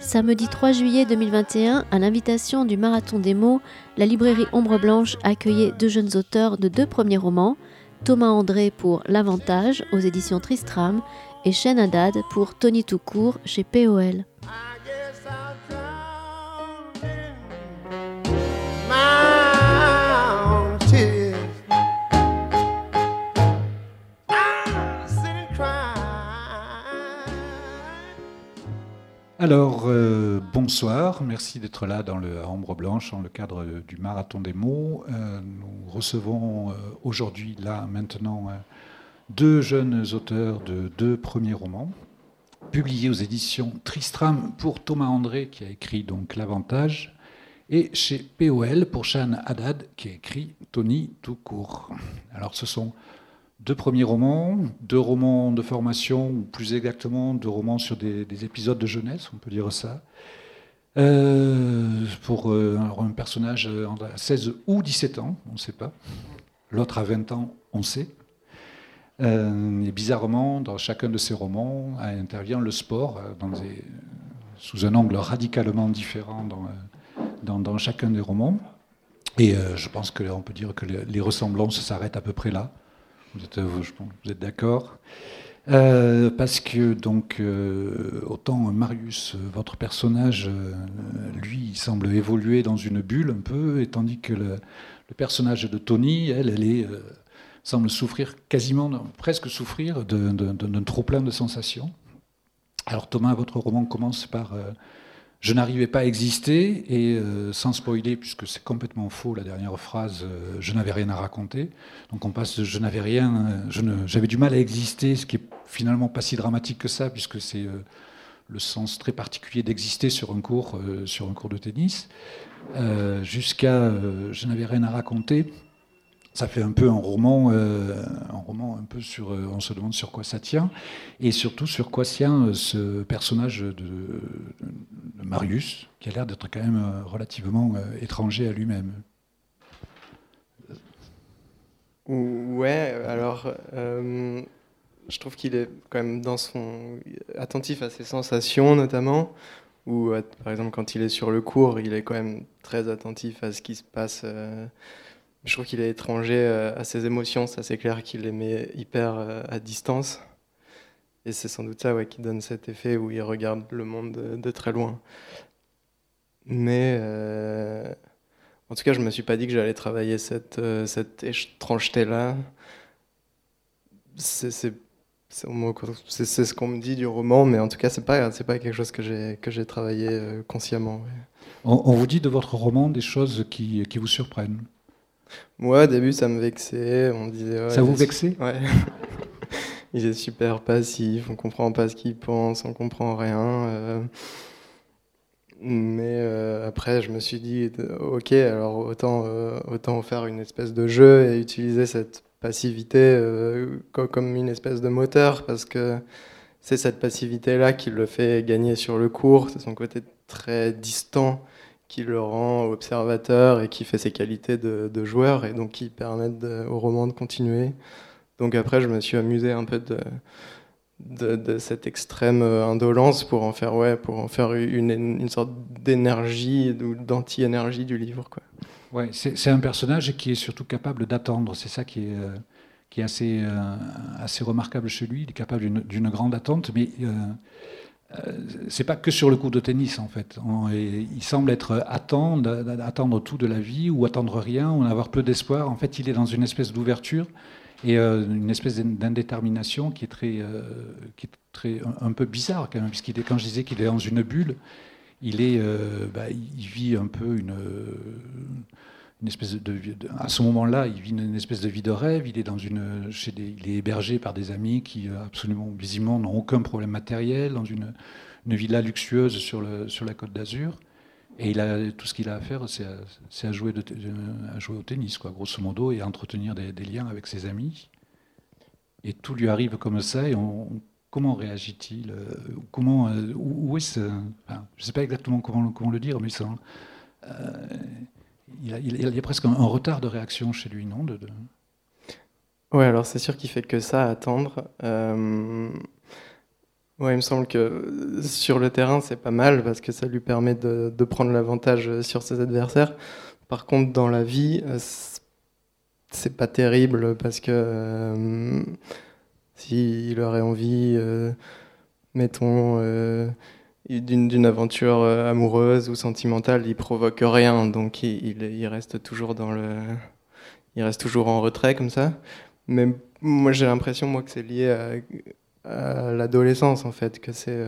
Samedi 3 juillet 2021, à l'invitation du Marathon des mots, la librairie Ombre Blanche accueillait deux jeunes auteurs de deux premiers romans, Thomas André pour L'Avantage aux éditions Tristram et Chen Haddad pour Tony Toucourt chez POL. Alors, euh, bonsoir, merci d'être là dans le Ambre Blanche, dans le cadre du Marathon des mots. Euh, nous recevons euh, aujourd'hui, là, maintenant, deux jeunes auteurs de deux premiers romans, publiés aux éditions Tristram pour Thomas André, qui a écrit donc L'Avantage, et chez POL pour Shan Haddad, qui a écrit Tony tout court. Alors, ce sont deux premiers romans, deux romans de formation, ou plus exactement deux romans sur des, épisodes de jeunesse, on peut dire ça. Euh, pour euh, un personnage à 16 ou 17 ans, on ne sait pas. L'autre à 20 ans, on sait. Euh, et bizarrement, dans chacun de ces romans, intervient le sport sous un angle radicalement différent dans, dans, chacun des romans. Et je pense qu'on peut dire que les ressemblances s'arrêtent à peu près là. Vous êtes, d'accord euh, parce que donc euh, autant Marius, votre personnage, euh, lui, il semble évoluer dans une bulle un peu, tandis que le, personnage de Tony, elle, elle est, semble souffrir quasiment, presque souffrir d'un trop plein de sensations. Alors Thomas, votre roman commence par je n'arrivais pas à exister, et euh, sans spoiler, puisque c'est complètement faux la dernière phrase, euh, je n'avais rien à raconter. Donc on passe je n'avais rien, euh, j'avais du mal à exister, ce qui est finalement pas si dramatique que ça, puisque c'est le sens très particulier d'exister sur un cours, sur un cours de tennis, jusqu'à je n'avais rien à raconter ça fait un peu un roman, euh, un roman un peu sur, euh, on se demande sur quoi ça tient, et surtout sur quoi tient euh, ce personnage de, Marius, qui a l'air d'être quand même relativement étranger à lui-même. Ouais, alors je trouve qu'il est quand même dans son attentif à ses sensations notamment, ou par exemple quand il est sur le cours, il est quand même très attentif à ce qui se passe je trouve qu'il est étranger euh, à ses émotions, ça c'est clair qu'il les met hyper euh, à distance. Et c'est sans doute ça qui donne cet effet où il regarde le monde de, très loin. Mais euh, en tout cas, je ne me suis pas dit que j'allais travailler cette, cette étrangeté-là. C'est ce qu'on me dit du roman, mais en tout cas, ce n'est pas, quelque chose que j'ai travaillé consciemment. On, vous dit de votre roman des choses qui vous surprennent? Moi, au début, ça me vexait. On disait, ça vous vexait? Ouais. il est super passif, on comprend pas ce qu'il pense, on comprend rien. Euh. Mais euh, après, je me suis dit, ok, alors autant, euh, autant faire une espèce de jeu et utiliser cette passivité comme une espèce de moteur, parce que c'est cette passivité-là qui le fait gagner sur le cours, c'est son côté très distant qui le rend observateur et qui fait ses qualités de, joueur et donc qui permettent au roman de continuer. Donc après, je me suis amusé un peu de, cette extrême indolence pour en faire, ouais, pour en faire une, sorte d'énergie ou d'anti-énergie du livre. Quoi. Ouais, c'est un personnage qui est surtout capable d'attendre. C'est ça qui est, euh, euh, assez remarquable chez lui. Il est capable d'une grande attente, mais euh, euh, c'est pas que sur le cours de tennis en fait. il semble être attendre, attendre tout de la vie ou attendre rien ou avoir peu d'espoir. En fait, il est dans une espèce d'ouverture et euh, une espèce d'indétermination qui est très, euh, qui est très un, peu bizarre quand même, puisqu'il est quand je disais qu'il est dans une bulle, il est, bah, il vit un peu une une espèce de, à ce moment-là, il vit une, espèce de vie de rêve. Il est dans une, chez des, il est hébergé par des amis qui euh, absolument, visiblement, n'ont aucun problème matériel dans une, une villa luxueuse sur, le, sur la Côte d'Azur. Et il a, tout ce qu'il a à faire, c'est à, jouer de, à jouer au tennis, quoi, grosso modo, et à entretenir des, liens avec ses amis. Et tout lui arrive comme ça, et comment réagit-il Comment où, est-ce Je ne sais pas exactement comment, comment le dire, mais ça, il, y a presque un, retard de réaction chez lui, non de, Ouais, alors c'est sûr qu'il fait que ça attendre. Ouais, il me semble que sur le terrain, c'est pas mal parce que ça lui permet de, de prendre l'avantage sur ses adversaires. Par contre, dans la vie, c'est pas terrible parce que euh, s'il aurait envie, euh, mettons, euh, d'une aventure amoureuse ou sentimentale, il provoque rien, donc il, il, reste toujours dans le, il reste toujours en retrait comme ça. Mais moi, j'ai l'impression moi que c'est lié à, l'adolescence en fait, que c'est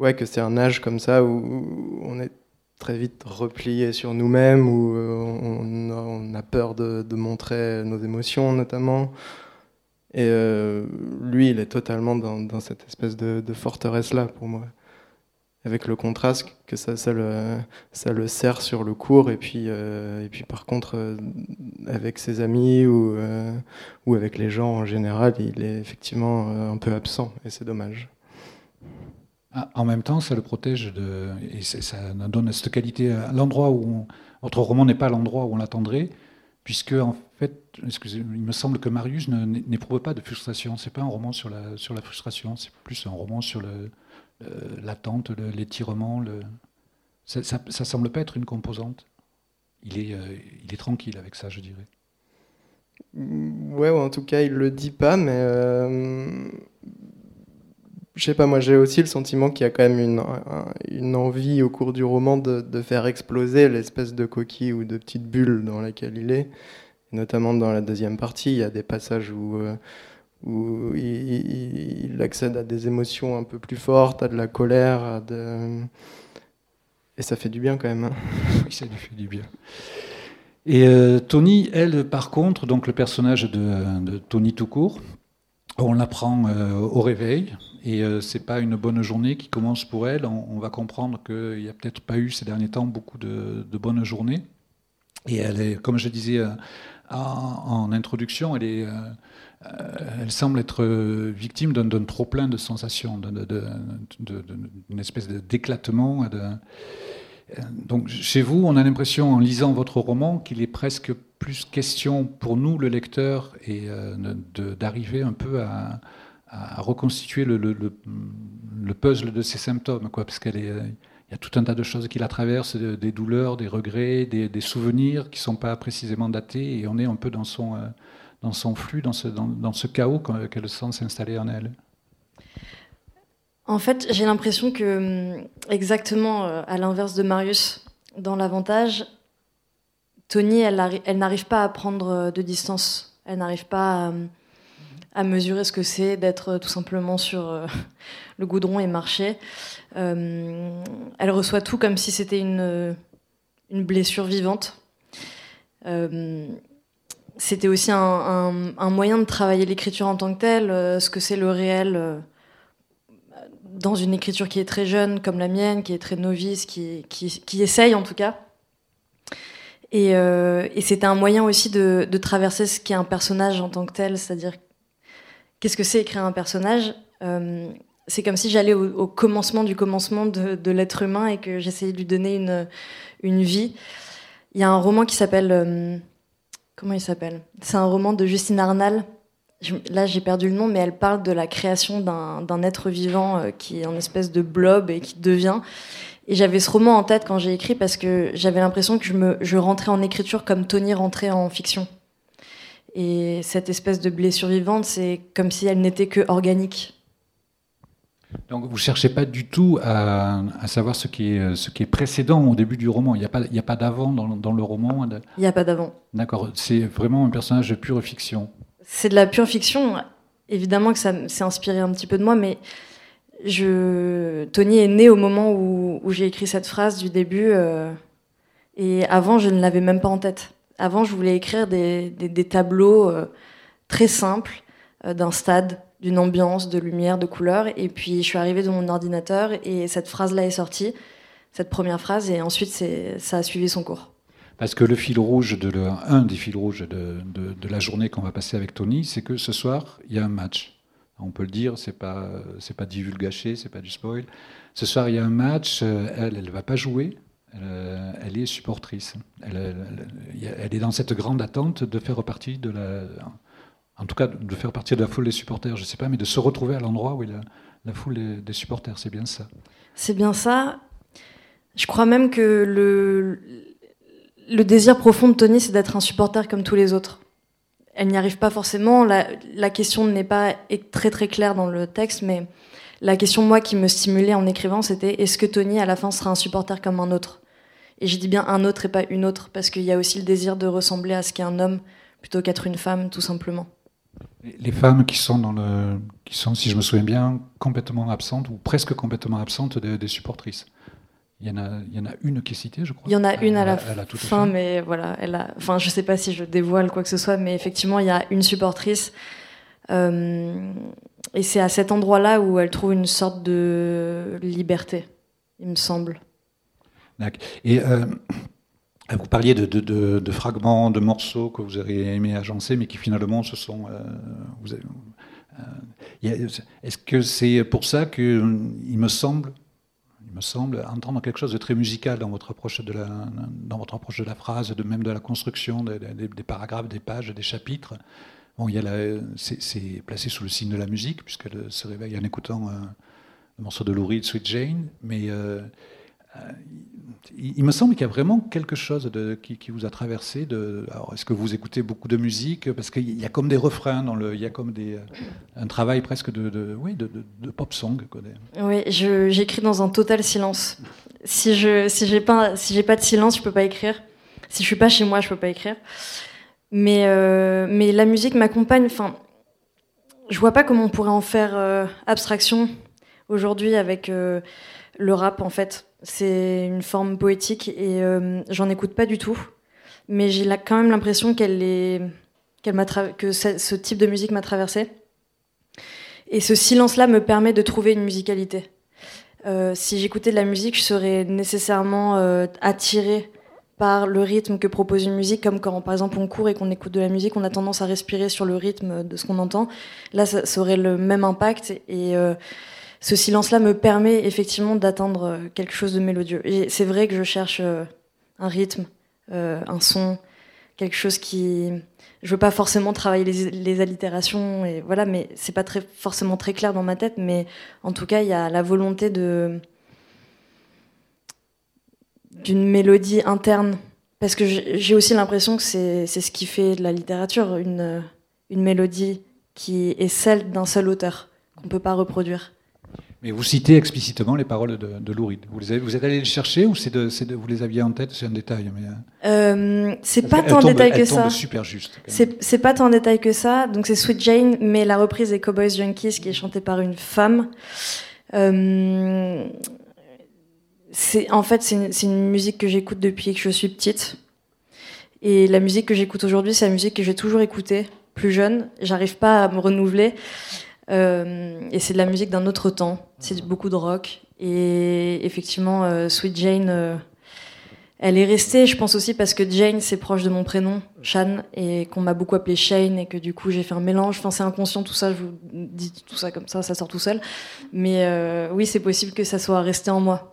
ouais, que c'est un âge comme ça où on est très vite replié sur nous-mêmes, où euh, on, a peur de, montrer nos émotions notamment. Euh, lui, il est totalement dans, cette espèce de, forteresse-là pour moi. Avec le contraste que ça, le, sert sur le cours, et puis, euh, et puis par contre, avec ses amis ou, ou avec les gens en général, il est effectivement un peu absent, et c'est dommage. Ah, en même temps, ça le protège de, et ça donne cette qualité à l'endroit où votre roman n'est pas l'endroit où on l'attendrait, puisque en fait, excusez, il me semble que Marius n'éprouve pas de frustration. C'est pas un roman sur la sur la frustration, c'est plus un roman sur le, l'attente, l'étirement. Ça, ça, semble pas être une composante. Il est euh, il est tranquille avec ça, je dirais. Ouais, en tout cas, il le dit pas, mais euh, je sais pas, moi j'ai aussi le sentiment qu'il y a quand même une, une, envie au cours du roman de, de faire exploser l'espèce de coquille ou de petite bulle dans laquelle il est. notamment dans la deuxième partie, il y a des passages où, euh, il, accède à des émotions un peu plus fortes, à de la colère, et ça fait du bien quand même. Hein. Oui, ça lui fait du bien. Et euh, Tony, elle, par contre, donc le personnage de, Tony tout court, on l'apprend euh, au réveil, et euh, c'est pas une bonne journée qui commence pour elle. On, va comprendre qu'il n'y a peut-être pas eu ces derniers temps beaucoup de, bonnes journées. Et elle est, comme je disais en, introduction, elle, est, elle semble être victime d'un trop plein de sensations, d'une espèce d'éclatement. Donc chez vous, on a l'impression, en lisant votre roman, qu'il est presque plus question pour nous, le lecteur, et d'arriver un peu à, reconstituer le, le, puzzle de ses symptômes, parce qu'elle est, il y a tout un tas de choses qui la traversent, des douleurs, des regrets, des, souvenirs qui ne sont pas précisément datés, et on est un peu dans son, euh, dans son flux, dans ce, dans, dans ce chaos qu'elle sent s'installer en elle. En fait, j'ai l'impression que, hum, exactement euh, à l'inverse de Marius, dans l'avantage, Tony, elle, elle n'arrive pas à prendre euh, de distance. Elle n'arrive pas à hum, mesurer ce que c'est d'être tout simplement sur le goudron et marcher. Euh, elle reçoit tout comme si c'était une, une blessure vivante. Euh, c'était aussi un, moyen de travailler l'écriture en tant que telle, ce que c'est le réel dans une écriture qui est très jeune comme la mienne, qui est très novice, qui, qui, essaye en tout cas. Et, c'était un moyen aussi de, traverser ce qui est un personnage en tant que tel, c'est-à-dire Qu'est-ce que c'est écrire un personnage euh, C'est comme si j'allais au, commencement du commencement de, l'être humain et que j'essayais de lui donner une, une vie. Il y a un roman qui s'appelle... Euh, comment il s'appelle? C'est un roman de Justine Arnal. là, j'ai perdu le nom, mais elle parle de la création d'un être vivant euh, qui est en espèce de blob et qui devient. Et j'avais ce roman en tête quand j'ai écrit parce que j'avais l'impression que je, me, je rentrais en écriture comme Tony rentrait en fiction. Et cette espèce de blessure vivante, c'est comme si elle n'était que organique. Donc vous ne cherchez pas du tout à, savoir ce qui, est, ce qui est précédent au début du roman. Il n'y a pas, pas d'avant dans, dans, le roman Il n'y a pas d'avant. D'accord. C'est vraiment un personnage de pure fiction. C'est de la pure fiction. Évidemment que ça s'est inspiré un petit peu de moi, mais je... Tony est né au moment où, où j'ai écrit cette phrase du début. Euh, et avant, je ne l'avais même pas en tête. Avant, je voulais écrire des, tableaux euh, très simples euh, d'un stade, d'une ambiance, de lumière, de couleurs. Et puis, je suis arrivée dans mon ordinateur et cette phrase-là est sortie, cette première phrase, et ensuite, ça a suivi son cours. Parce que le fil rouge, de un des fils rouges de, la journée qu'on va passer avec Tony, c'est que ce soir, il y a un match. on peut le dire, c'est pas c'est pas divulgaché, c'est pas du spoil. Ce soir, il y a un match. Elle, elle va pas jouer. Elle, est supportrice. Elle, elle, est dans cette grande attente de faire partie de la, en tout cas de faire partie de la foule des supporters. Je sais pas, mais de se retrouver à l'endroit où il a la foule des supporters. C'est bien ça. C'est bien ça. Je crois même que le, désir profond de Tony, c'est d'être un supporter comme tous les autres. Elle n'y arrive pas forcément. La, la question n'est pas très très claire dans le texte, mais la question, moi, qui me stimulait en écrivant, c'était est-ce que Tony, à la fin, sera un supporter comme un autre? Et je dis bien un autre et pas une autre, parce qu'il y a aussi le désir de ressembler à ce qu'est un homme plutôt qu'être une femme, tout simplement. Les femmes qui sont, dans le, qui sont, si je me souviens bien, complètement absentes, ou presque complètement absentes des, supportrices. Il y, en a, il y en a une qui est citée, je crois. Il y en a une à la fin, mais voilà, elle a, enfin, je sais pas si je dévoile quoi que ce soit, mais effectivement, il y a une supportrice. Euh, et c'est à cet endroit-là où elle trouve une sorte de liberté, il me semble. Et euh, vous parliez de, fragments, de morceaux que vous auriez aimé agencer, mais qui finalement se sont. Euh, euh, est-ce que c'est pour ça qu'il me semble, il me semble entendre quelque chose de très musical dans votre approche de la, dans votre approche de la phrase, de même de la construction des, paragraphes, des pages, des chapitres. Bon, il c'est, placé sous le signe de la musique, puisqu'elle se réveille en écoutant un, le morceau de Lou Reed, Sweet Jane. Mais euh, euh, il, me semble qu'il y a vraiment quelque chose qui, vous a traversé. Alors, est-ce que vous écoutez beaucoup de musique? Parce qu'il y a comme des refrains, dans le, il y a comme des, un travail presque de, oui, de, pop song. Oui, j'écris dans un total silence. Si je si j'ai pas si j'ai pas de silence, je peux pas écrire. Si je suis pas chez moi, je peux pas écrire. Mais, euh, mais la musique m'accompagne. Enfin, je vois pas comment on pourrait en faire euh, abstraction aujourd'hui avec euh, le rap. En fait, c'est une forme poétique et j'en écoute pas du tout. Mais j'ai quand même l'impression qu'elle est, qu'elle m'a que ce type de musique m'a traversée. Et ce silence-là me permet de trouver une musicalité. si j'écoutais de la musique, je serais nécessairement attirée par le rythme que propose une musique, comme quand par exemple on court et qu'on écoute de la musique, on a tendance à respirer sur le rythme de ce qu'on entend. Là, ça, aurait le même impact et euh, ce silence-là me permet effectivement d'atteindre euh, quelque chose de mélodieux. Et c'est vrai que je cherche euh, un rythme, un son, quelque chose qui je veux pas forcément travailler les, allitérations et voilà, mais c'est pas forcément très clair dans ma tête, mais en tout cas il y a la volonté d'une mélodie interne. Parce que j'ai aussi l'impression que c'est ce qui fait de la littérature, une mélodie qui est celle d'un seul auteur, qu'on ne peut pas reproduire. Mais vous citez explicitement les paroles de, de Lou Reed. Vous, les avez, vous êtes allé les chercher ou c'est vous les aviez en tête? C'est un détail. Mais... Euh, c'est pas tant en détail que ça. super juste. C'est pas tant en détail que ça. Donc c'est Sweet Jane, mais la reprise des Cowboys Junkies qui est chantée par une femme. Euh, en fait c'est une, musique que j'écoute depuis que je suis petite. Et la musique que j'écoute aujourd'hui, c'est la musique que j'ai toujours écoutée plus jeune. J'arrive pas à me renouveler. Euh, et c'est de la musique d'un autre temps. C'est beaucoup de rock. Et effectivement, euh, Sweet Jane, euh, elle est restée, je pense aussi parce que Jane, c'est proche de mon prénom, Shan, et qu'on m'a beaucoup appelé Shane, et que du coup, j'ai fait un mélange. Enfin, c'est inconscient tout ça, je vous dis tout ça comme ça, ça sort tout seul. Mais oui, c'est possible que ça soit resté en moi.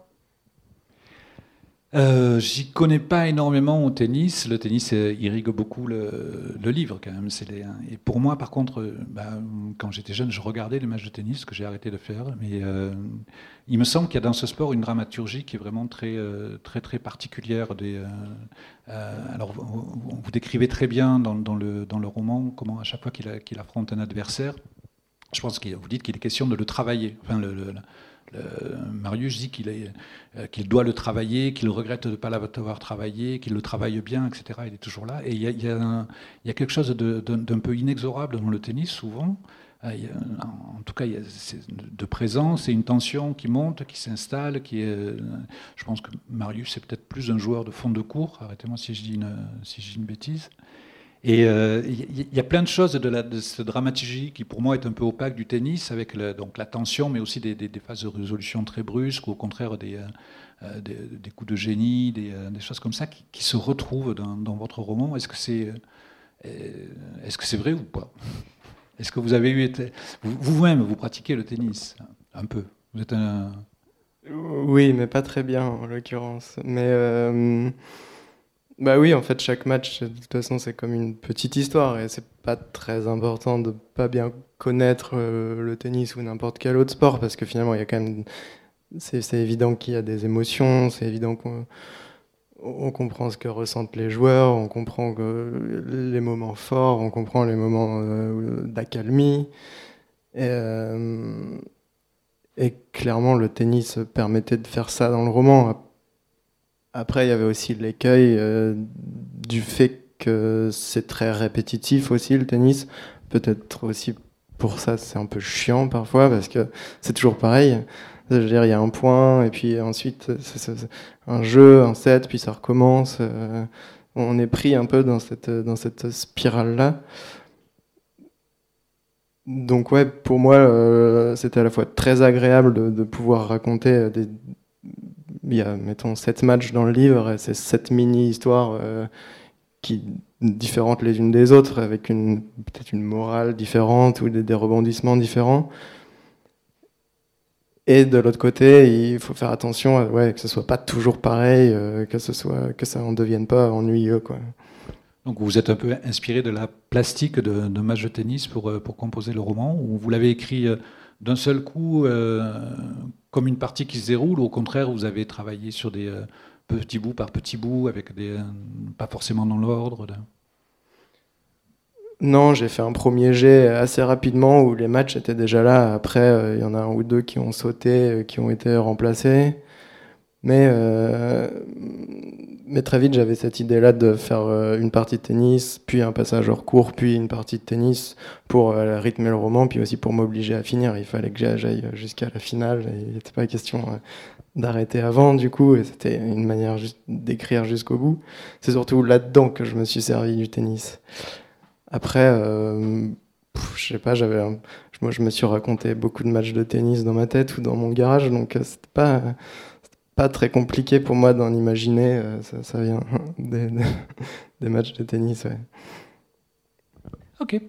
Euh, J'y connais pas énormément au tennis. Le tennis euh, irrigue beaucoup le, livre quand même. Les, et pour moi, par contre, bah, quand j'étais jeune, je regardais les matchs de tennis, ce que j'ai arrêté de faire. Mais euh, il me semble qu'il y a dans ce sport une dramaturgie qui est vraiment très, euh, très, très particulière. Alors, vous, décrivez très bien dans, le, dans le roman comment à chaque fois qu'il affronte un adversaire, je pense que vous dites qu'il est question de le travailler. Marius dit qu'il euh, qu'il doit le travailler, qu'il regrette de ne pas l'avoir travaillé, qu'il le travaille bien, etc. Il est toujours là. Et il y a, quelque chose d'un peu inexorable dans le tennis, souvent. Euh, en tout cas, il y a de présence c'est une tension qui monte, qui s'installe, qui est. Je pense que Marius c'est peut-être plus un joueur de fond de cours. Arrêtez-moi si si je dis une bêtise. Et il euh, y, a plein de choses de, la, cette dramaturgie qui, pour moi, est un peu opaque du tennis, avec donc la tension, mais aussi des, phases de résolution très brusques, ou au contraire des, euh, euh, des, coups de génie, des, choses comme ça, qui, se retrouvent dans, votre roman. Est-ce que c'est est -ce c'est vrai ou pas? Est-ce que vous avez eu été vous-même vous, pratiquez le tennis un peu? Vous êtes oui, mais pas très bien en l'occurrence. Mais bah oui, en fait, chaque match, de toute façon, c'est comme une petite histoire et c'est pas très important de pas bien connaître euh, le tennis ou n'importe quel autre sport parce que finalement, il y a quand même. C'est évident qu'il y a des émotions, c'est évident qu'on on comprend ce que ressentent les joueurs, on comprend que les moments forts, on comprend les moments euh, d'accalmie. Et, et clairement, le tennis permettait de faire ça dans le roman. Après, il y avait aussi l'écueil euh, du fait que c'est très répétitif aussi le tennis. Peut-être aussi pour ça, c'est un peu chiant parfois parce que c'est toujours pareil. Je veux dire, il y a un point et puis ensuite c'est un jeu, un set, puis ça recommence. Euh, on est pris un peu dans cette, dans cette spirale-là. Donc ouais, pour moi, euh, c'était à la fois très agréable de, pouvoir raconter des... Il y a, mettons, sept matchs dans le livre, et c'est sept mini-histoires euh, différentes les unes des autres, avec peut-être une morale différente ou des, rebondissements différents. Et de l'autre côté, il faut faire attention, ouais, que ce soit pas toujours pareil, que ce soit que ça en devienne pas ennuyeux, quoi. Donc vous êtes un peu inspiré de la plastique de, de match de tennis pour, euh, pour composer le roman, ou vous l'avez écrit euh, d'un seul coup euh, comme une partie qui se déroule, ou au contraire vous avez travaillé sur des petits bouts par petits bouts, avec des, pas forcément dans l'ordre Non, j'ai fait un premier jet assez rapidement où les matchs étaient déjà là. Après, il y en a un ou deux qui ont sauté, qui ont été remplacés. Mais mais très vite, j'avais cette idée-là de faire euh, une partie de tennis, puis un passage hors cours, puis une partie de tennis pour euh, rythmer le roman, puis aussi pour m'obliger à finir. Il fallait que j'aille jusqu'à la finale. Il n'était pas question euh, d'arrêter avant, du coup, c'était une manière d'écrire jusqu'au bout. C'est surtout là-dedans que je me suis servi du tennis. Après, euh, je sais pas, je me suis raconté beaucoup de matchs de tennis dans ma tête ou dans mon garage, donc c'était pas pas très compliqué pour moi d'en imaginer. Euh, ça, vient des, matchs de tennis. Ouais. Ok.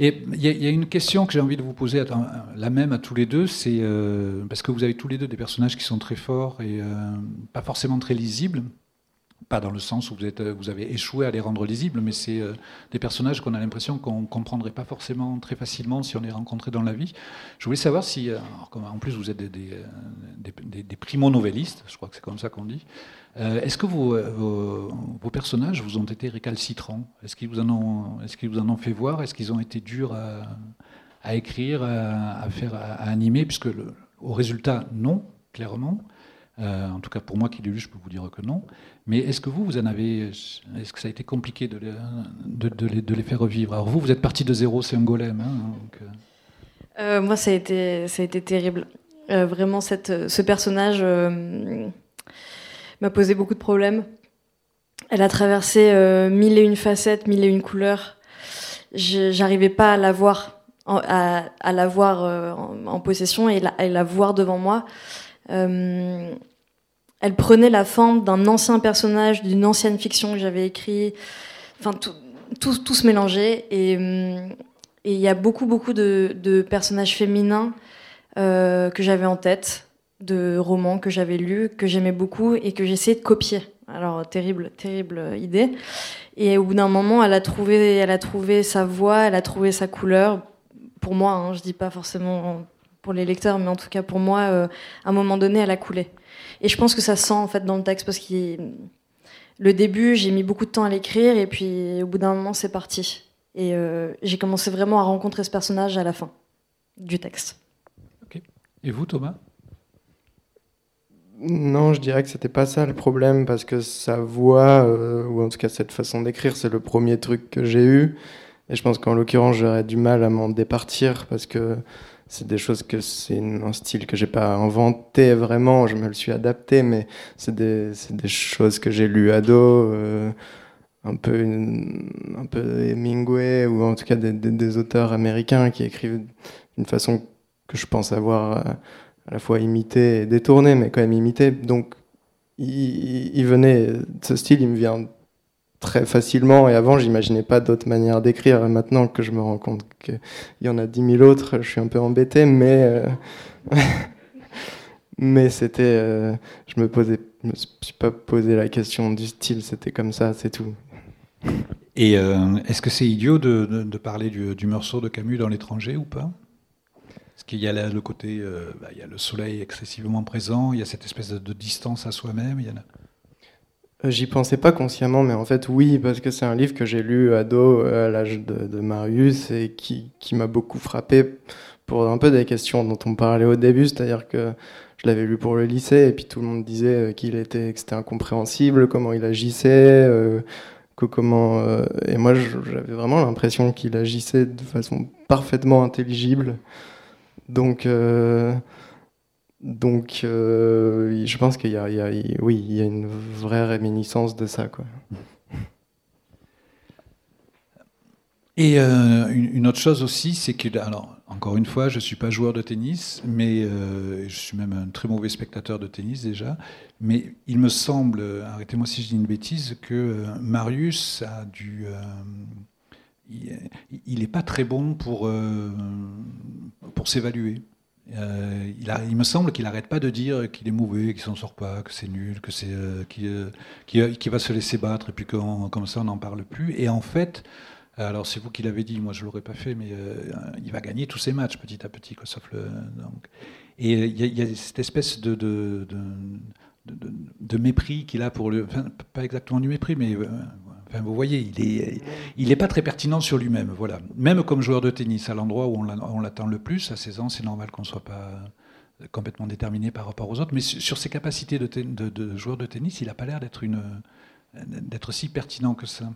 Et il y, a une question que j'ai envie de vous poser, la même à tous les deux, c'est euh, parce que vous avez tous les deux des personnages qui sont très forts et euh, pas forcément très lisibles pas dans le sens où vous, êtes, vous avez échoué à les rendre lisibles, mais c'est euh, des personnages qu'on a l'impression qu'on ne comprendrait pas forcément très facilement si on les rencontrait dans la vie. Je voulais savoir si, euh, en plus vous êtes des, des, primo-novellistes, je crois que c'est comme ça qu'on dit, euh, est-ce que vos, personnages vous ont été récalcitrants? Est-ce qu'ils vous, en ont, est qu'ils vous en ont fait voir? Est-ce qu'ils ont été durs à, écrire, à, faire, à, animer? Puisque au résultat, non, clairement. En tout cas, pour moi qui l'ai lu, je peux vous dire que non. Mais est-ce que vous, vous en avez. Est-ce que ça a été compliqué de les, faire revivre? Alors vous, vous êtes parti de zéro, c'est un golem. Hein, euh. Euh, moi, ça a été, ça a été terrible. Euh, vraiment, ce personnage m'a posé beaucoup de problèmes. Elle a traversé mille et une facettes, mille et une couleurs. J'arrivais pas à la voir, à, la voir en, possession et à la voir devant moi. Elle prenait la forme d'un ancien personnage, d'une ancienne fiction que j'avais écrit. Enfin, tout, tout, se mélangeait. Et il y a beaucoup, beaucoup de, personnages féminins euh, que j'avais en tête, de romans que j'avais lus, que j'aimais beaucoup et que j'essayais de copier. Alors, terrible, terrible idée. Et au bout d'un moment, elle a, trouvé, elle a trouvé sa voix, elle a trouvé sa couleur. Pour moi, hein, je dis pas forcément pour les lecteurs, mais en tout cas pour moi, euh, à un moment donné, elle a coulé. Et je pense que ça sent en fait dans le texte parce que le début, j'ai mis beaucoup de temps à l'écrire et puis au bout d'un moment, c'est parti. Et euh, j'ai commencé vraiment à rencontrer ce personnage à la fin du texte. Et vous, Thomas? Non, je dirais que c'était pas ça le problème parce que sa voix, euh, ou en tout cas cette façon d'écrire, c'est le premier truc que j'ai eu. Et je pense qu'en l'occurrence, j'aurais du mal à m'en départir parce que c'est des choses que c'est un style que j'ai pas inventé vraiment, je me le suis adapté, mais c'est des, des, choses que j'ai lues ado, euh, un peu un peu Hemingway ou en tout cas des, des, auteurs américains qui écrivent d'une façon que je pense avoir à, la fois imité et détourné, mais quand même imité. Donc il, venait, ce style, il me vient très facilement. Et avant, j'imaginais pas d'autres manières d'écrire. Maintenant que je me rends compte qu'il y en a dix mille autres, je suis un peu embêté, mais mais c'était, je me posais, je me suis pas posé la question du style. C'était comme ça, c'est tout. Et est-ce que c'est idiot de, parler du, morceau de Camus dans l'étranger ou pas? Parce qu'il y a le côté, bah, il y a le soleil excessivement présent, il y a cette espèce de, de distance à soi-même. Il y en a... Euh, j'y pensais pas consciemment, mais en fait oui, parce que c'est un livre que j'ai lu ado euh, à l'âge de, Marius et qui, qui m'a beaucoup frappé pour un peu des questions dont on parlait au début, c'est-à-dire que je l'avais lu pour le lycée et puis tout le monde disait euh, qu'il était, que c'était incompréhensible, comment il agissait, que comment et moi j'avais vraiment l'impression qu'il agissait de façon parfaitement intelligible. Donc donc, euh, je pense qu'il y, y a une vraie réminiscence de ça. Et euh, une autre chose aussi, c'est que, alors, encore une fois, je ne suis pas joueur de tennis, mais euh, je suis même un très mauvais spectateur de tennis déjà. Mais il me semble, arrêtez-moi si je dis une bêtise, que Marius a dû. il n'est pas très bon pour s'évaluer. Euh, il, me semble qu'il n'arrête pas de dire qu'il est mauvais, qu'il s'en sort pas, que c'est nul, que c'est euh, euh, qu'il va se laisser battre et puis comme ça on n'en parle plus. Et en fait, alors c'est vous qui l'avez dit, moi je l'aurais pas fait, mais il va gagner tous ses matchs petit à petit, quoi, sauf le. Et il y, a cette espèce de, de mépris qu'il a pour le, enfin, pas exactement du mépris, mais vous voyez, il n'est est pas très pertinent sur lui-même. Voilà. Même comme joueur de tennis, à l'endroit où on l'attend le plus, à 16 ans, c'est normal qu'on ne soit pas complètement déterminé par rapport aux autres. Mais sur ses capacités de, joueur de tennis, il n'a pas l'air d'être d'être si pertinent que ça.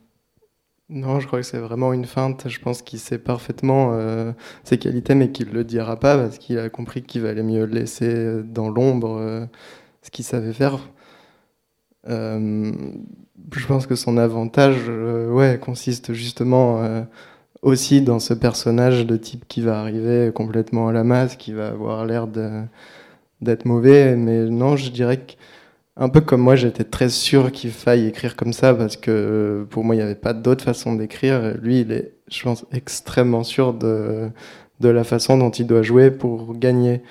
Non, je crois que c'est vraiment une feinte. Je pense qu'il sait parfaitement euh, ses qualités, mais qu'il ne le dira pas parce qu'il a compris qu'il valait mieux laisser dans l'ombre euh, ce qu'il savait faire. Euh, je pense que son avantage euh, ouais, consiste justement euh, aussi dans ce personnage de type qui va arriver complètement à la masse, qui va avoir l'air d'être mauvais. Mais non, je dirais que un peu comme moi, j'étais très sûr qu'il faille écrire comme ça parce que euh, pour moi, il n'y avait pas d'autre façon d'écrire. Lui, il est, je pense, extrêmement sûr de, de la façon dont il doit jouer pour gagner.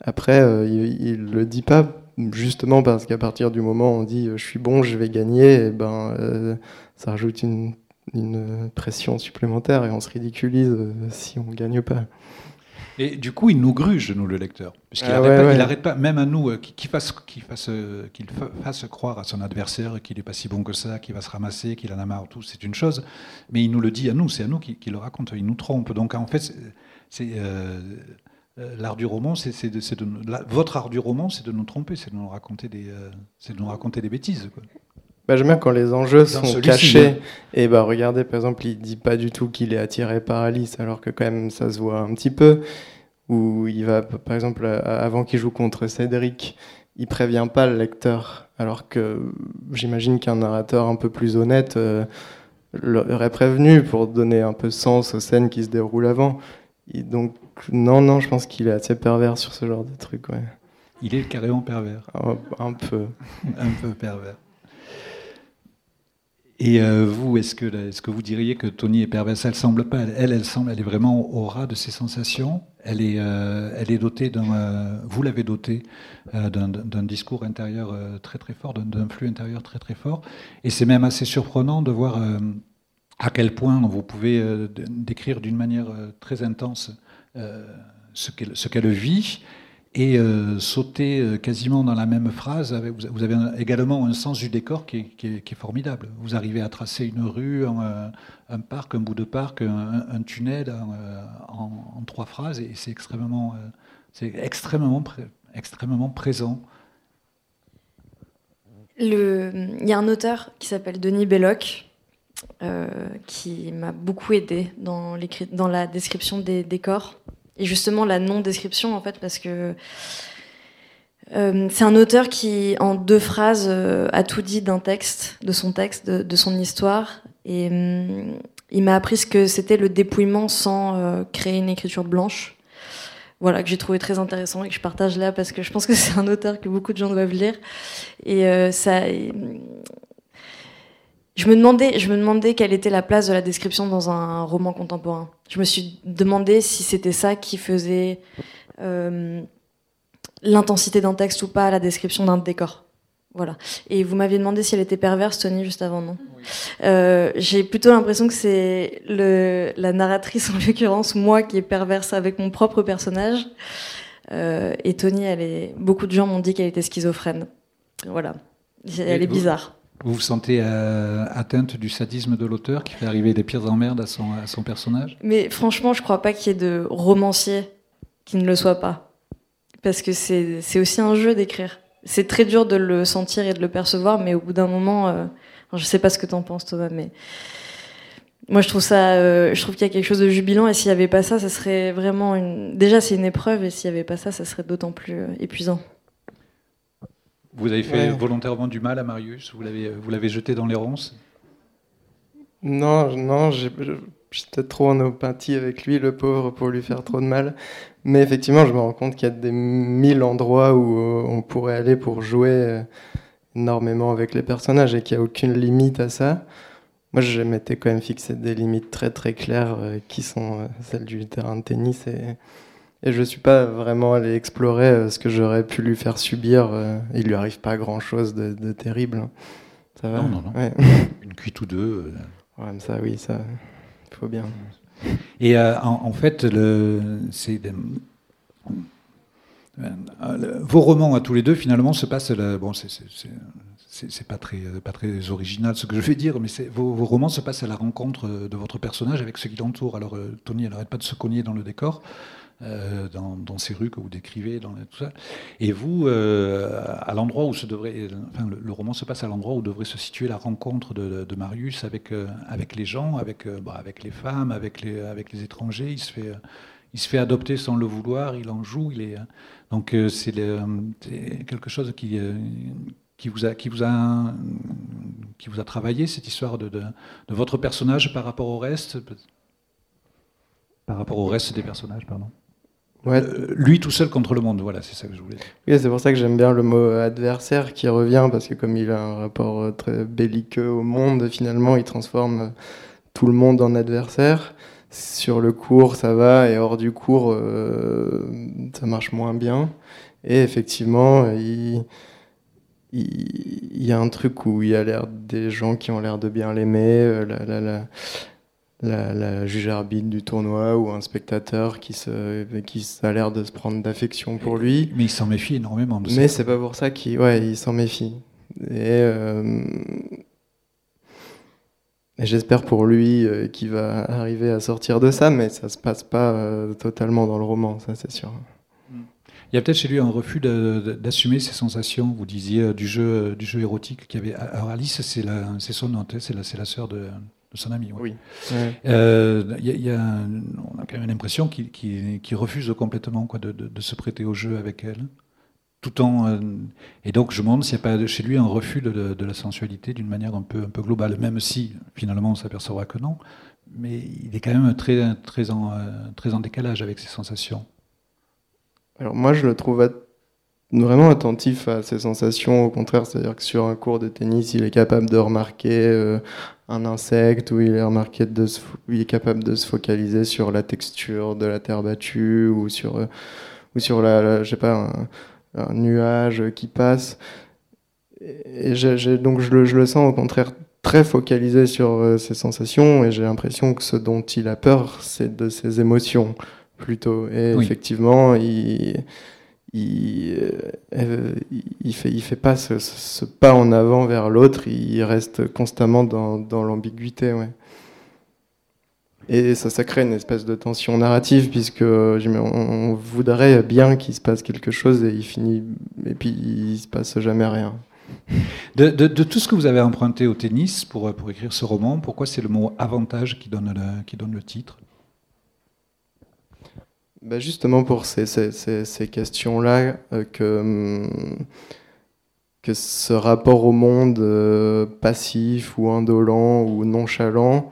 Après, il, ne le dit pas justement parce qu'à partir du moment où on dit euh, je suis bon, je vais gagner, et eh ben, euh, ça rajoute une, pression supplémentaire et on se ridiculise euh, si on ne gagne pas. Et du coup, il nous gruge, nous, le lecteur. Puisqu'il n'arrête pas, même à nous, qu'il fasse, fasse, qu'il fasse croire à son adversaire qu'il n'est pas si bon que ça, qu'il va se ramasser, qu'il en a marre, tout, c'est une chose. Mais il nous le dit à nous, c'est à nous qu'il le raconte. Il nous trompe. Donc, en fait, c'est. Euh, l'art du roman, c'est votre art du roman, c'est de nous tromper, c'est de nous raconter des, euh, de nous raconter des bêtises. Quoi. Bah, J'aime bien quand les enjeux sont cachés. Et bah, regardez, par exemple, il dit pas du tout qu'il est attiré par Alice, alors que quand même ça se voit un petit peu. Ou il va, par exemple, avant qu'il joue contre Cédric, il prévient pas le lecteur, alors que j'imagine qu'un narrateur un peu plus honnête euh, l'aurait prévenu pour donner un peu sens aux scènes qui se déroulent avant. Et donc non, non, je pense qu'il est assez pervers sur ce genre de truc. Ouais. Il est carrément pervers. Oh, un peu. un peu pervers. Et euh, vous, est-ce que, est que vous diriez que Tony est perverse? Elle semble pas. Elle, elle semble, elle est vraiment au ras de ses sensations. Elle est, euh, elle est dotée d'un. Euh, vous l'avez dotée d'un discours intérieur très très fort, d'un flux intérieur très très fort. Et c'est même assez surprenant de voir à quel point vous pouvez décrire d'une manière très intense ce qu'elle vit et euh, sauter euh, quasiment dans la même phrase. vous avez également un sens du décor qui est, formidable. Vous arrivez à tracer une rue, un, parc, un bout de parc, un, tunnel en, trois phrases et c'est extrêmement, extrêmement, présent. Il y a un auteur qui s'appelle Denis Belloc. Qui m'a beaucoup aidé dans, dans la description des décors et justement la non-description en fait parce que euh, c'est un auteur qui en deux phrases euh, a tout dit d'un texte, de son texte, de, son histoire et il m'a appris ce que c'était le dépouillement sans euh, créer une écriture blanche. Voilà, que j'ai trouvé très intéressant et que je partage là parce que je pense que c'est un auteur que beaucoup de gens doivent lire. Et ça, je me demandais, je me demandais quelle était la place de la description dans un roman contemporain. Je me suis demandé si c'était ça qui faisait euh, l'intensité d'un texte ou pas, la description d'un décor. Voilà. Et vous m'aviez demandé si elle était perverse, Tony, juste avant, non? Euh, J'ai plutôt l'impression que c'est la narratrice, en l'occurrence, moi, qui est perverse avec mon propre personnage. Euh, et Tony, elle est... beaucoup de gens m'ont dit qu'elle était schizophrène. Voilà. Elle est bizarre. Vous vous sentez euh, atteinte du sadisme de l'auteur qui fait arriver des pires emmerdes à son, à son personnage? Mais franchement, je crois pas qu'il y ait de romancier qui ne le soit pas. Parce que c'est aussi un jeu d'écrire. C'est très dur de le sentir et de le percevoir, mais au bout d'un moment, euh, je sais pas ce que tu en penses, Thomas, mais moi je trouve ça, euh, je trouve qu'il y a quelque chose de jubilant, et s'il n'y avait pas ça, ça serait vraiment une. Déjà, c'est une épreuve, et s'il n'y avait pas ça, ça serait d'autant plus épuisant. Vous avez fait volontairement du mal à Marius Vous l'avez, vous l'avez jeté dans les ronces? Non, non, j'étais trop en empathie avec lui, le pauvre, pour lui faire trop de mal. Mais effectivement, je me rends compte qu'il y a des mille endroits où euh, on pourrait aller pour jouer euh, énormément avec les personnages et qu'il n'y a aucune limite à ça. Moi, je m'étais quand même fixé des limites très très claires euh, qui sont celles du terrain de tennis et et je ne suis pas vraiment allé explorer euh, ce que j'aurais pu lui faire subir. Euh, il lui arrive pas grand-chose de, terrible. Hein. Ça va Non, non, non. Une cuite ou deux. Euh. Ouais, ça, oui, ça, il faut bien. Et en, fait, le, c'est, vos romans à tous les deux, finalement, se passent. bon, c'est, c'est pas très, pas très original ce que je vais dire, mais vos, vos, romans se passent à la rencontre de votre personnage avec ceux qui l'entourent. Alors, Tony, elle n'arrête pas de se cogner dans le décor. Euh, dans, ces rues que vous décrivez, tout ça. Et vous, euh, à l'endroit où se devrait, enfin, le, roman se passe à l'endroit où devrait se situer la rencontre de, Marius avec euh, avec les gens, avec bah, avec les femmes, avec les avec les étrangers. Il se fait il se fait adopter sans le vouloir, il en joue, il est donc c'est quelque chose qui qui vous a qui vous a qui vous a travaillé cette histoire de, de, de votre personnage par rapport au reste? Par rapport au reste des personnages, pardon. Euh, lui tout seul contre le monde, voilà, c'est ça que je voulais dire. Oui, c'est pour ça que j'aime bien le mot adversaire qui revient, parce que comme il a un rapport euh, très belliqueux au monde, finalement, il transforme euh, tout le monde en adversaire. Sur le cours, ça va, et hors du cours, ça marche moins bien. Et effectivement, il, il, y a un truc où il y a l'air des gens qui ont l'air de bien l'aimer. La, la, la, la, juge arbitre du tournoi ou un spectateur qui, se, qui a l'air de se prendre d'affection pour lui. Mais il s'en méfie énormément de ça. Mais c'est pas pour ça qu'il ouais, il s'en méfie. Euh, et, j'espère pour lui euh, qu'il va arriver à sortir de ça, mais ça se passe pas euh, totalement dans le roman, ça c'est sûr. Il y a peut-être chez lui un refus d'assumer ses sensations. Vous disiez du jeu, du jeu érotique qu'il y avait. Alors Alice, c'est son c'est la, la sœur de, son ami. Oui. Euh, y a, on a quand même l'impression qu'il refuse complètement quoi, de, se prêter au jeu avec elle. Tout en, euh, et donc je me demande s'il n'y a pas chez lui un refus de, la sensualité d'une manière un peu, un peu globale, même si finalement on s'apercevra que non. Mais il est quand même très, très, en, euh, très en décalage avec ses sensations. Alors moi je le trouve vraiment attentif à ses sensations, au contraire, c'est-à-dire que sur un cours de tennis, il est capable de remarquer un insecte où il est remarqué de il est capable de se focaliser sur la texture de la terre battue ou sur euh, ou sur la, je sais pas un, nuage qui passe. Et donc je le, je le, sens au contraire très focalisé sur euh, ses sensations et j'ai l'impression que ce dont il a peur c'est de ses émotions plutôt. Et effectivement il il, euh, fait, pas ce, pas en avant vers l'autre, il reste constamment dans, l'ambiguïté. Ouais. Et ça, ça crée une espèce de tension narrative, puisque on voudrait bien qu'il se passe quelque chose et il finit, et puis il se passe jamais rien. De, tout ce que vous avez emprunté au tennis pour, pour écrire ce roman, pourquoi c'est le mot avantage qui donne le titre? Bah, justement pour ces, questions-là, euh, que, ce rapport au monde euh, passif ou indolent ou nonchalant,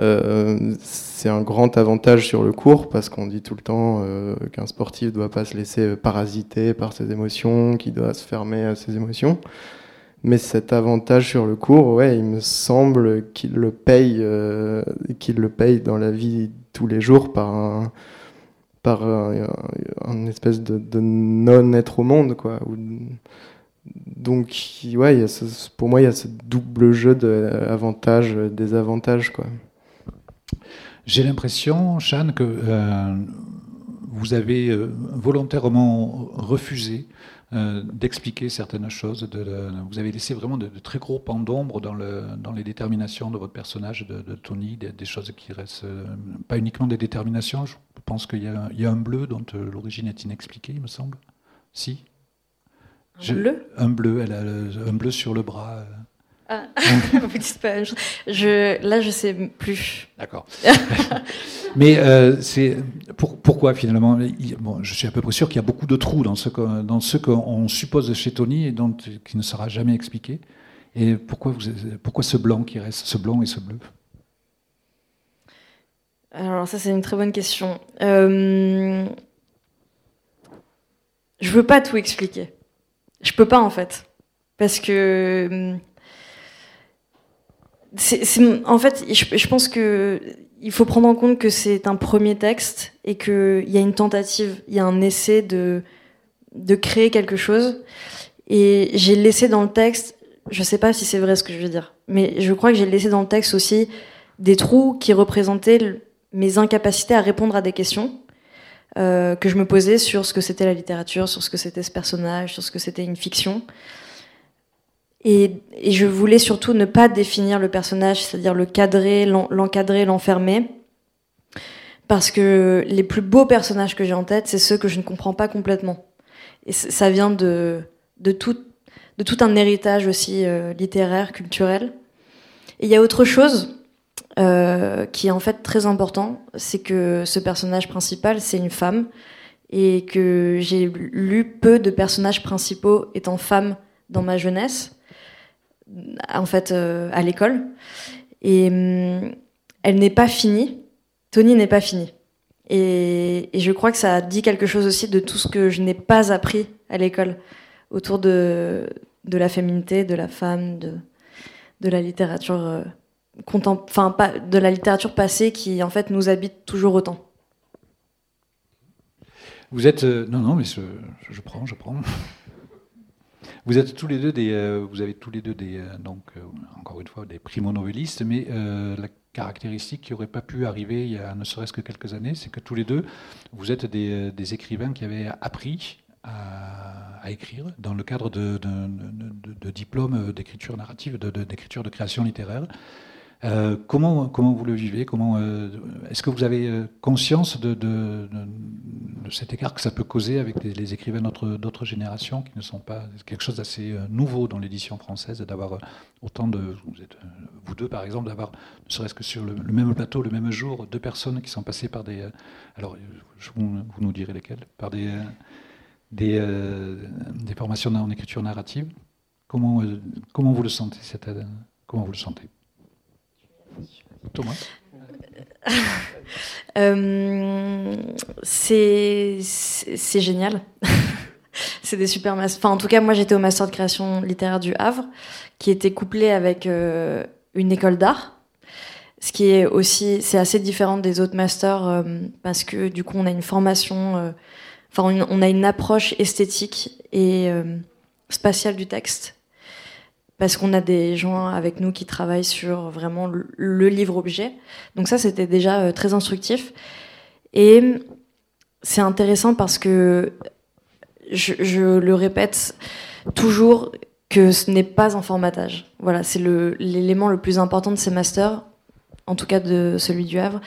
euh, c'est un grand avantage sur le cours parce qu'on dit tout le temps qu'un sportif ne doit pas se laisser parasiter par ses émotions, qu'il doit se fermer à ses émotions. Mais cet avantage sur le cours, ouais, il me semble qu'il le paye, euh, qu'il le paye dans la vie tous les jours par un, par un, espèce de, non-être au monde, quoi. Donc, ouais, pour moi, il y a ce double jeu d'avantages, désavantages, quoi. J'ai l'impression, Chan, que euh, vous avez euh, volontairement refusé euh, d'expliquer certaines choses. vous avez laissé vraiment de, très gros pans d'ombre dans, les déterminations de votre personnage de, Tony, des, choses qui restent pas uniquement des déterminations. Je pense qu'il y, y, a un bleu dont l'origine est inexpliquée, il me semble. Si Un bleu? Un bleu, elle a un bleu sur le bras. Ah, vous dites pas je, là, je sais plus. D'accord. Mais euh, c'est pour, pourquoi finalement? Bon, Je suis à peu près sûr qu'il y a beaucoup de trous dans ce dans ce qu'on suppose chez Tony et dont qui ne sera jamais expliqué. Et pourquoi vous, pourquoi ce blanc qui reste, ce blanc et ce bleu? Alors ça, c'est une très bonne question. Euh, je veux pas tout expliquer. Je peux pas en fait, parce que en fait, je, pense que il faut prendre en compte que c'est un premier texte et qu'il y a une tentative, il y a un essai de, de créer quelque chose. Et j'ai laissé dans le texte, je sais pas si c'est vrai ce que je veux dire, mais je crois que j'ai laissé dans le texte aussi des trous qui représentaient mes incapacités à répondre à des questions euh, que je me posais sur ce que c'était la littérature, sur ce que c'était ce personnage, sur ce que c'était une fiction. Et, je voulais surtout ne pas définir le personnage, c'est-à-dire le cadrer, l'encadrer, l'enfermer. Parce que les plus beaux personnages que j'ai en tête, c'est ceux que je ne comprends pas complètement. Et ça vient de, de, tout, de tout un héritage aussi euh, littéraire, culturel. Et il y a autre chose euh, qui est en fait très important, c'est que ce personnage principal, c'est une femme. Et que j'ai lu peu de personnages principaux étant femmes dans ma jeunesse en fait euh, à l'école et hum, elle n'est pas finie. Tony n'est pas finie. Et, je crois que ça dit quelque chose aussi de tout ce que je n'ai pas appris à l'école autour de, la féminité, de la femme, de, la littérature euh, enfin de la littérature passée qui en fait nous habite toujours autant. Vous êtes euh, non non mais je, je prends je prends. Vous êtes tous les deux des, euh, vous avez tous les deux des, euh, donc euh, encore une fois des primo-novellistes, mais la caractéristique qui n'aurait pas pu arriver il y a ne serait-ce que quelques années, c'est que tous les deux, vous êtes des, écrivains qui avaient appris à, écrire dans le cadre de diplômes d'écriture narrative, d'écriture de, création littéraire. Euh, comment, comment vous le vivez? Euh, Est-ce que vous avez euh, conscience de, cet écart que ça peut causer avec les, écrivains d'autres générations qui ne sont pas quelque chose d'assez nouveau dans l'édition française, d'avoir autant de. Vous, deux, par exemple, d'avoir, ne serait-ce que sur le, même plateau, le même jour, deux personnes qui sont passées par des. Alors, vous, nous direz lesquelles Par des, des formations en écriture narrative. Comment, comment vous le sentez cette, Comment vous le sentez? Thomas euh, c'est génial. c'est des super en tout cas, moi, j'étais au master de création littéraire du Havre, qui était couplé avec euh, une école d'art. Ce qui est aussi, c'est assez différent des autres masters euh, parce que du coup, on a une formation, enfin, on a une approche esthétique et spatiale du texte parce qu'on a des gens avec nous qui travaillent sur vraiment le, livre-objet. Donc ça, c'était déjà euh, très instructif. Et c'est intéressant parce que je, le répète toujours que ce n'est pas un formatage. Voilà, c'est l'élément le, plus important de ces masters, en tout cas de celui du Havre.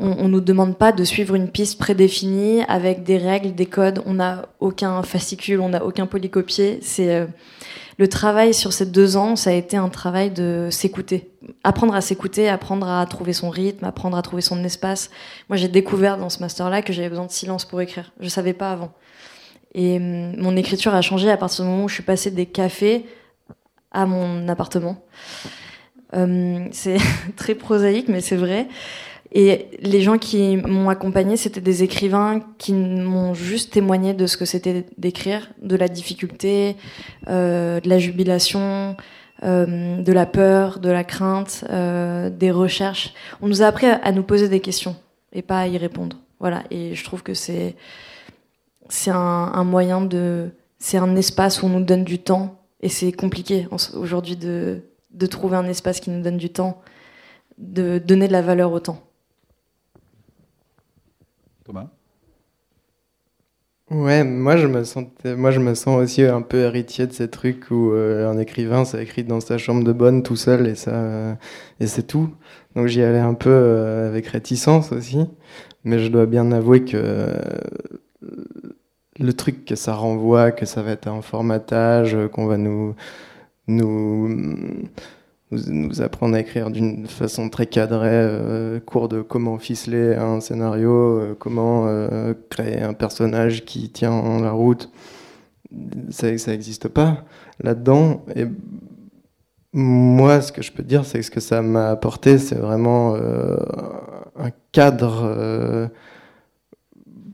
On, ne nous demande pas de suivre une piste prédéfinie avec des règles, des codes. On n'a aucun fascicule, on n'a aucun polycopier. C'est euh, le travail sur ces deux ans, ça a été un travail de s'écouter. Apprendre à s'écouter, apprendre à trouver son rythme, apprendre à trouver son espace. Moi, j'ai découvert dans ce master-là que j'avais besoin de silence pour écrire. Je savais pas avant. Et hum, mon écriture a changé à partir du moment où je suis passée des cafés à mon appartement. Hum, c'est très prosaïque, mais c'est vrai. Et les gens qui m'ont accompagné, c'était des écrivains qui m'ont juste témoigné de ce que c'était d'écrire, de la difficulté, euh, de la jubilation, euh, de la peur, de la crainte, euh, des recherches. On nous a appris à, nous poser des questions et pas à y répondre. Voilà. Et je trouve que c'est c'est un, un, moyen de, c'est un espace où on nous donne du temps. Et c'est compliqué aujourd'hui de, de trouver un espace qui nous donne du temps, de donner de la valeur au temps. Ouais, moi je me sentais, moi je me sens aussi un peu héritier de ces trucs où euh, un écrivain ça écrit dans sa chambre de bonne tout seul et euh, et c'est tout. Donc j'y allais un peu euh, avec réticence aussi, mais je dois bien avouer que le truc que ça renvoie, que ça va être un formatage, qu'on va nous nous, apprendre à écrire d'une façon très cadrée, euh, cours de comment ficeler un scénario, euh, comment euh, créer un personnage qui tient la route. Ça n'existe pas là-dedans. Et moi, ce que je peux dire, c'est que ce que ça m'a apporté, c'est vraiment un cadre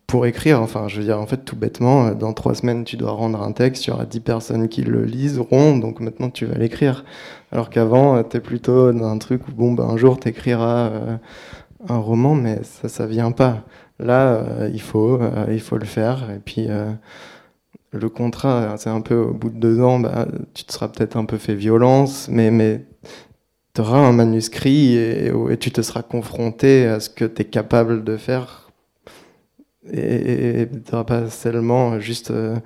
pour écrire, enfin, je veux dire, en fait, tout bêtement, euh, dans trois semaines, tu dois rendre un texte, il y aura dix personnes qui le liseront, donc maintenant tu vas l'écrire. Alors qu'avant, euh, tu es plutôt dans un truc où, bon, ben, un jour, tu écriras euh, un roman, mais ça, ça vient pas. Là, il, faut, il faut le faire, et puis le contrat, c'est un peu au bout de deux ans, bah, tu te seras peut-être un peu fait violence, mais, mais tu auras un manuscrit et, et, tu te seras confronté à ce que tu es capable de faire et tu n'auras pas seulement juste euh,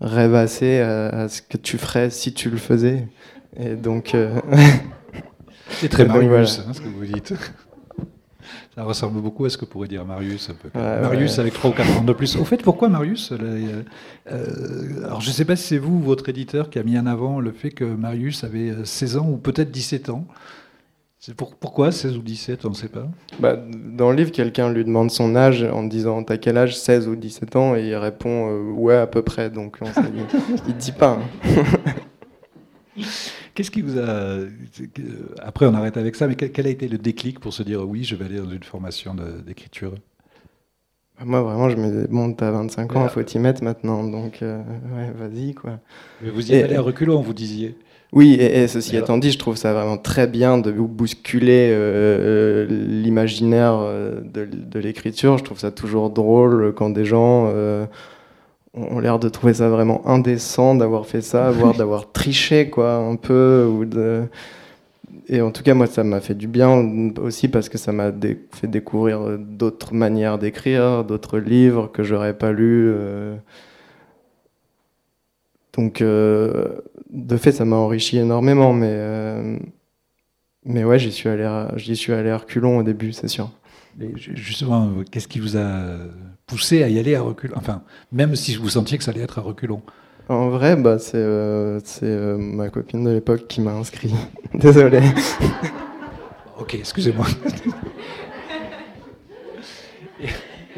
rêvassé à, ce que tu ferais si tu le faisais. Et donc. Euh, C'est très Marius, hein, ce que vous dites. Ça ressemble beaucoup à ce que pourrait dire Marius. Un peu. Marius avec 3 ou 4 ans de plus. Au fait, pourquoi Marius euh, Alors, je ne sais pas si c'est vous, votre éditeur, qui a mis en avant le fait que Marius avait 16 ans ou peut-être 17 ans. Pour, pourquoi 16 ou 17, on ne sait pas bah, Dans le livre, quelqu'un lui demande son âge en disant T'as quel âge? 16 ou 17 ans Et il répond euh, Ouais, à peu près. Donc il ne dit pas. Hein. Qu'est-ce qui vous a. Après, on arrête avec ça, mais quel a été le déclic pour se dire Oui, je vais aller dans une formation d'écriture? Bah, moi, vraiment, je me disais, bon, t'as 25 ans, il faut t'y mettre maintenant, donc euh, ouais, vas-y, quoi. Mais vous y allez à reculons, vous disiez oui, et, ceci étant dit, je trouve ça vraiment très bien de bousculer euh, l'imaginaire euh, de, l'écriture. Je trouve ça toujours drôle quand des gens euh, ont l'air de trouver ça vraiment indécent d'avoir fait ça, voire d'avoir triché quoi, un peu. Ou de... Et en tout cas, moi, ça m'a fait du bien aussi parce que ça m'a fait découvrir d'autres manières d'écrire, d'autres livres que j'aurais pas lus. Donc, de fait, ça m'a enrichi énormément, mais, euh, mais ouais, j'y suis, allé, j'y suis allé à reculons au début, c'est sûr. justement, qu'est-ce qui vous a poussé à y aller à reculons Enfin, même si vous sentiez que ça allait être à reculons? En vrai, bah, c'est, euh, c'est euh, ma copine de l'époque qui m'a inscrit. Désolé. ok, excusez-moi.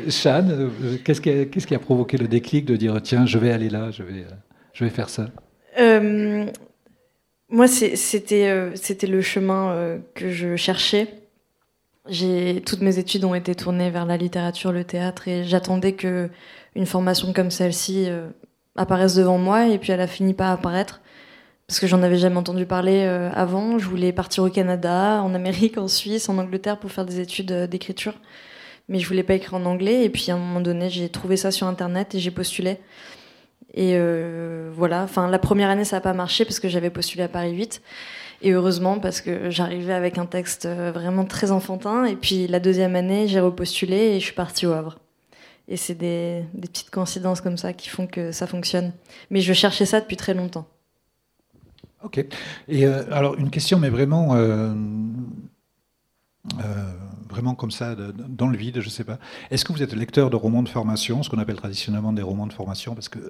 Shan, qu'est-ce qui, qui a provoqué le déclic de dire tiens, je vais aller là, je vais, je vais faire ça? Euh, moi, c'était euh, c'était le chemin euh, que je cherchais. Toutes mes études ont été tournées vers la littérature, le théâtre, et j'attendais que une formation comme celle-ci apparaisse devant moi, et puis elle a fini par apparaître parce que j'en avais jamais entendu parler avant. Je voulais partir au Canada, en Amérique, en Suisse, en Angleterre pour faire des études d'écriture, mais je voulais pas écrire en anglais. Et puis à un moment donné, j'ai trouvé ça sur internet et j'ai postulé. Et euh, voilà, enfin la première année ça n'a pas marché parce que j'avais postulé à Paris 8 et heureusement parce que j'arrivais avec un texte euh, vraiment très enfantin et puis la deuxième année j'ai repostulé et je suis partie au Havre. Et c'est des, petites coïncidences comme ça qui font que ça fonctionne. Mais je cherchais ça depuis très longtemps. Ok. Et euh, alors une question, mais vraiment, vraiment comme ça, dans le vide, je sais pas. Est-ce que vous êtes lecteur de romans de formation, ce qu'on appelle traditionnellement des romans de formation, parce que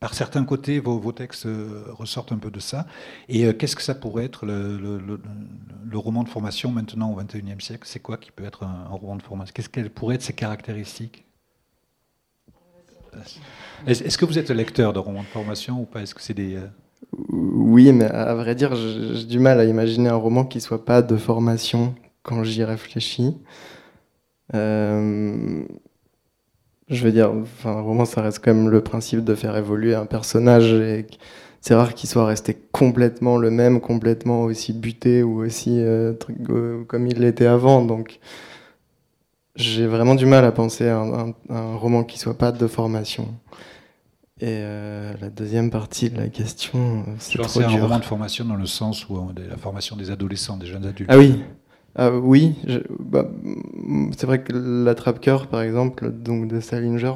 par certains côtés, vos, textes euh, ressortent un peu de ça. Et euh, qu'est-ce que ça pourrait être le, roman de formation maintenant au XXIe siècle? C'est quoi qui peut être un, roman de formation? Qu'est-ce qu'elles pourraient être ses caractéristiques? Est-ce que vous êtes lecteur de romans de formation ou pas? Euh, Oui, mais à vrai dire, j'ai du mal à imaginer un roman qui soit pas de formation quand j'y réfléchis. Je veux dire, enfin, un roman, ça reste quand même le principe de faire évoluer un personnage et c'est rare qu'il soit resté complètement le même, complètement aussi buté ou aussi comme il l'était avant. Donc, j'ai vraiment du mal à penser à un, roman qui soit pas de formation. Et euh, la deuxième partie de la question, euh, c'est trop un roman de formation dans le sens où la formation des adolescents, des jeunes adultes. Ah oui, ah, oui. Bah, c'est vrai que l'attrape-cœur, par exemple, donc de Salinger,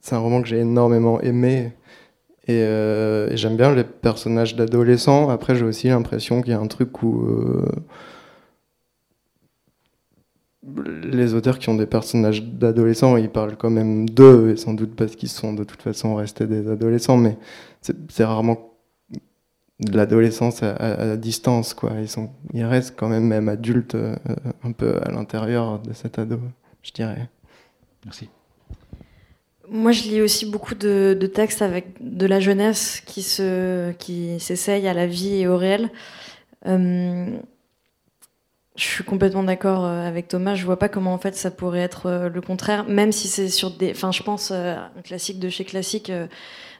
c'est un roman que j'ai énormément aimé. Et, euh, j'aime bien les personnages d'adolescents. Après, j'ai aussi l'impression qu'il y a un truc où les auteurs qui ont des personnages d'adolescents, ils parlent quand même d'eux, et sans doute parce qu'ils sont de toute façon restés des adolescents, mais c'est rarement de l'adolescence à, distance, quoi. Ils, sont, ils restent quand même même adultes euh, un peu à l'intérieur de cet ado, je dirais. Merci. Moi, je lis aussi beaucoup de, textes avec de la jeunesse qui se, qui s'essaye à la vie et au réel. Euh, je suis complètement d'accord euh, avec Thomas. Je vois pas comment en fait ça pourrait être le contraire, même si c'est sur des. Enfin, je pense euh, un classique de chez classique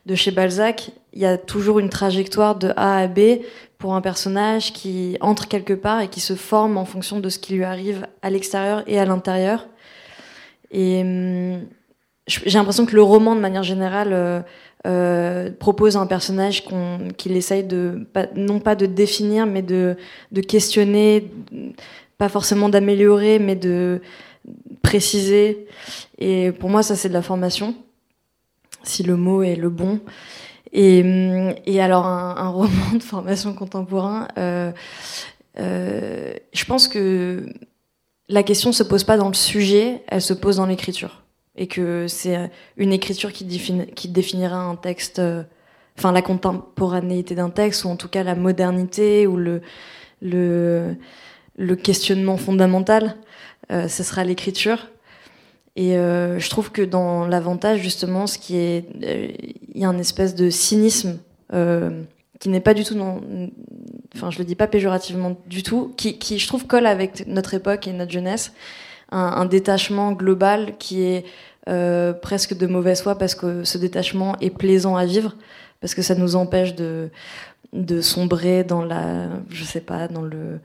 de chez Balzac. Il y a toujours une trajectoire de A à B pour un personnage qui entre quelque part et qui se forme en fonction de ce qui lui arrive à l'extérieur et à l'intérieur. Et hum, j'ai l'impression que le roman, de manière générale, euh, propose un personnage qu'il essaye de, non pas de définir, mais de, de questionner, pas forcément d'améliorer, mais de préciser. Et pour moi, ça, c'est de la formation, si le mot est le bon. Et, et alors, un, un, roman de formation contemporain, euh, euh, je pense que la question se pose pas dans le sujet, elle se pose dans l'écriture et que c'est une écriture qui, qui définira un texte, euh, enfin la contemporanéité d'un texte, ou en tout cas la modernité, ou le, le, le questionnement fondamental, euh, ce sera l'écriture. Et euh, je trouve que dans l'avantage, justement, ce qui est, il y a un espèce de cynisme qui n'est pas du tout, enfin je le dis pas péjorativement du tout, qui, qui je trouve colle avec notre époque et notre jeunesse un, détachement global qui est euh, presque de mauvaise foi parce que ce détachement est plaisant à vivre, parce que ça nous empêche de, de sombrer dans la, je sais pas, dans le,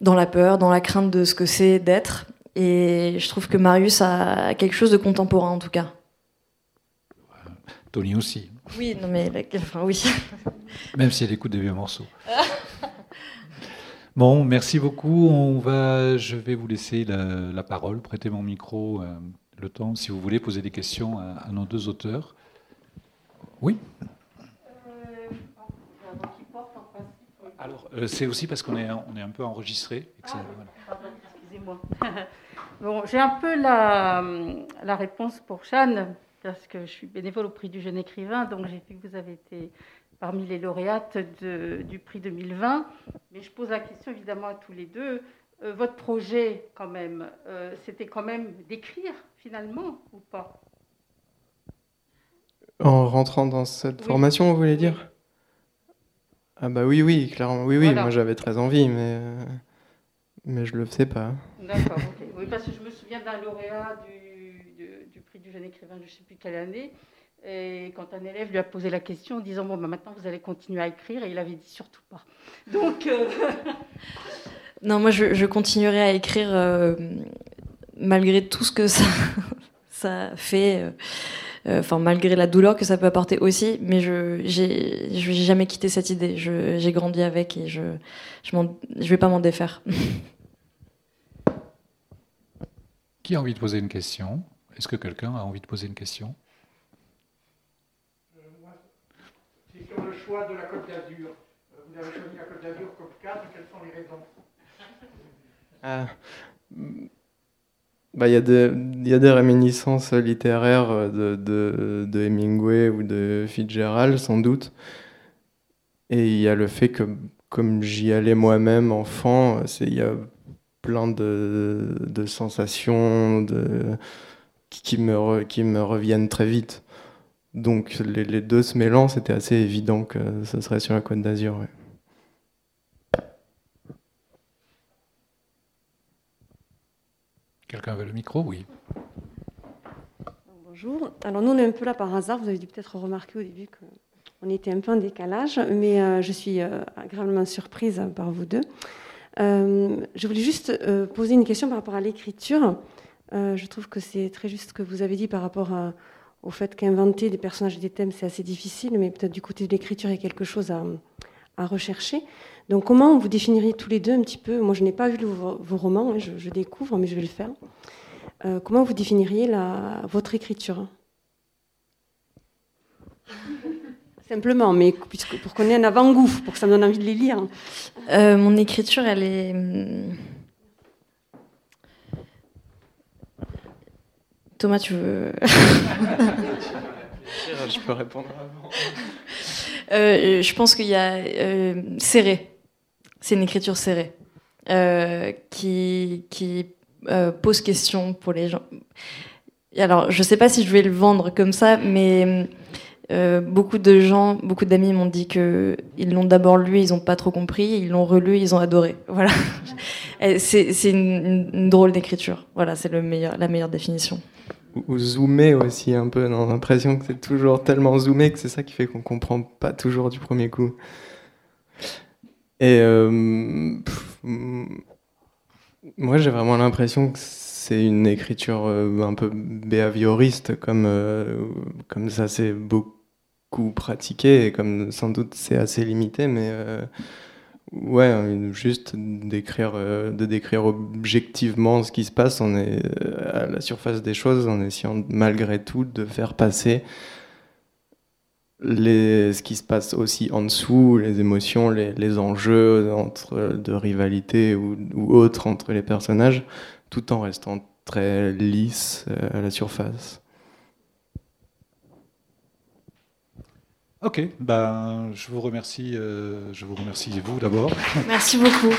dans la peur, dans la crainte de ce que c'est d'être. Et je trouve que Marius a quelque chose de contemporain en tout cas. Tony aussi. Oui, non mais enfin, oui. Même si elle écoute des vieux morceaux. Bon, merci beaucoup. On va, je vais vous laisser la, parole, prêter mon micro, euh, le temps, si vous voulez poser des questions à, nos deux auteurs. Oui Alors, euh, c'est aussi parce qu'on est, on est un peu enregistré. Ah, excusez-moi. bon, j'ai un peu la, la réponse pour Jeanne, parce que je suis bénévole au prix du jeune écrivain, donc j'ai vu que vous avez été parmi les lauréates du prix 2020. Mais je pose la question évidemment à tous les deux. Euh, votre projet, quand même, euh, c'était quand même d'écrire finalement ou pas? En rentrant dans cette formation, vous voulez dire? Ah bah oui, oui, clairement, oui, oui. Moi j'avais très envie, mais euh, mais je le faisais pas. D'accord. Oui, parce que je me souviens d'un lauréat du, du prix du jeune écrivain, je ne sais plus quelle année. Et quand un élève lui a posé la question en disant Bon, bah, maintenant vous allez continuer à écrire, et il avait dit surtout pas. Donc. Euh, non, moi je, continuerai à écrire euh, malgré tout ce que ça, ça fait. Euh, enfin, malgré la douleur que ça peut apporter aussi, mais je n'ai jamais quitté cette idée. J'ai grandi avec et je je, je vais pas m'en défaire. Qui a envie de poser une question? Est-ce que quelqu'un a envie de poser une question? De la Côte d'Azur. Euh, vous avez choisi la Côte d'Azur comme cadre, quelles sont les raisons? Ah. Bah, il y, y, a des réminiscences littéraires de, de, de, Hemingway ou de Fitzgerald, sans doute. Et il y a le fait que, comme j'y allais moi-même enfant, il y a plein de, de sensations de, qui, me, qui me reviennent très vite. Donc les, deux se mêlant, c'était assez évident que ce serait sur la Côte d'Azur. Quelqu'un veut le micro? Oui. Bonjour. Alors nous, on est un peu là par hasard. Vous avez dû peut-être remarquer au début qu'on était un peu en décalage, mais euh, je suis euh, agréablement surprise par vous deux. Euh, je voulais juste poser une question par rapport à l'écriture. je trouve que c'est très juste ce que vous avez dit par rapport au fait qu'inventer des personnages et des thèmes, c'est assez difficile, mais peut-être du côté de l'écriture, il y a quelque chose à, rechercher. Donc comment vous définiriez tous les deux un petit peu? Moi, je n'ai pas vu vos, romans, hein, je, découvre, mais je vais le faire. Euh, comment vous définiriez votre écriture? Simplement, mais puisque, pour qu'on ait un avant-goût, pour que ça me donne envie de les lire. Euh, mon écriture, elle est... Hum, Thomas, tu veux... je peux répondre avant. Euh, je pense qu'il y a serré. C'est une écriture serrée. qui, qui euh, pose question pour les gens. Alors, je ne sais pas si je vais le vendre comme ça, mais euh, beaucoup de gens, beaucoup d'amis m'ont dit que ils l'ont d'abord lu, ils n'ont pas trop compris, ils l'ont relu, ils ont adoré. Voilà, c'est une, drôle d'écriture. Voilà, c'est le meilleur, la meilleure définition. Ou zoomer aussi un peu, on l'impression que c'est toujours tellement zoomé que c'est ça qui fait qu'on comprend pas toujours du premier coup. Et euh, moi, j'ai vraiment l'impression que c'est une écriture euh, un peu behavioriste, comme, comme ça c'est beaucoup pratiqué, et comme sans doute c'est assez limité, mais euh, ouais, juste d'écrire, de décrire objectivement ce qui se passe, on est à la surface des choses, en essayant malgré tout de faire passer les, ce qui se passe aussi en dessous, les émotions, les, les enjeux entre, de rivalité ou, autres entre les personnages, tout en restant très lisse euh, à la surface. Ok, ben, je vous remercie, euh, je vous remercie vous d'abord. Merci beaucoup.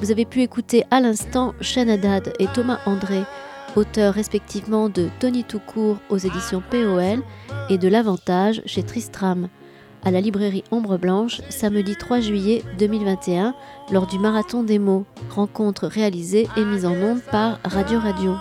Vous avez pu écouter à l'instant Haddad et Thomas André, auteurs respectivement de Tony Toucourt aux éditions POL et de L'Avantage chez Tristram, à la librairie Ombre Blanche, samedi 3 juillet 2021, lors du Marathon des mots, rencontre réalisée et mise en onde par Radio Radio.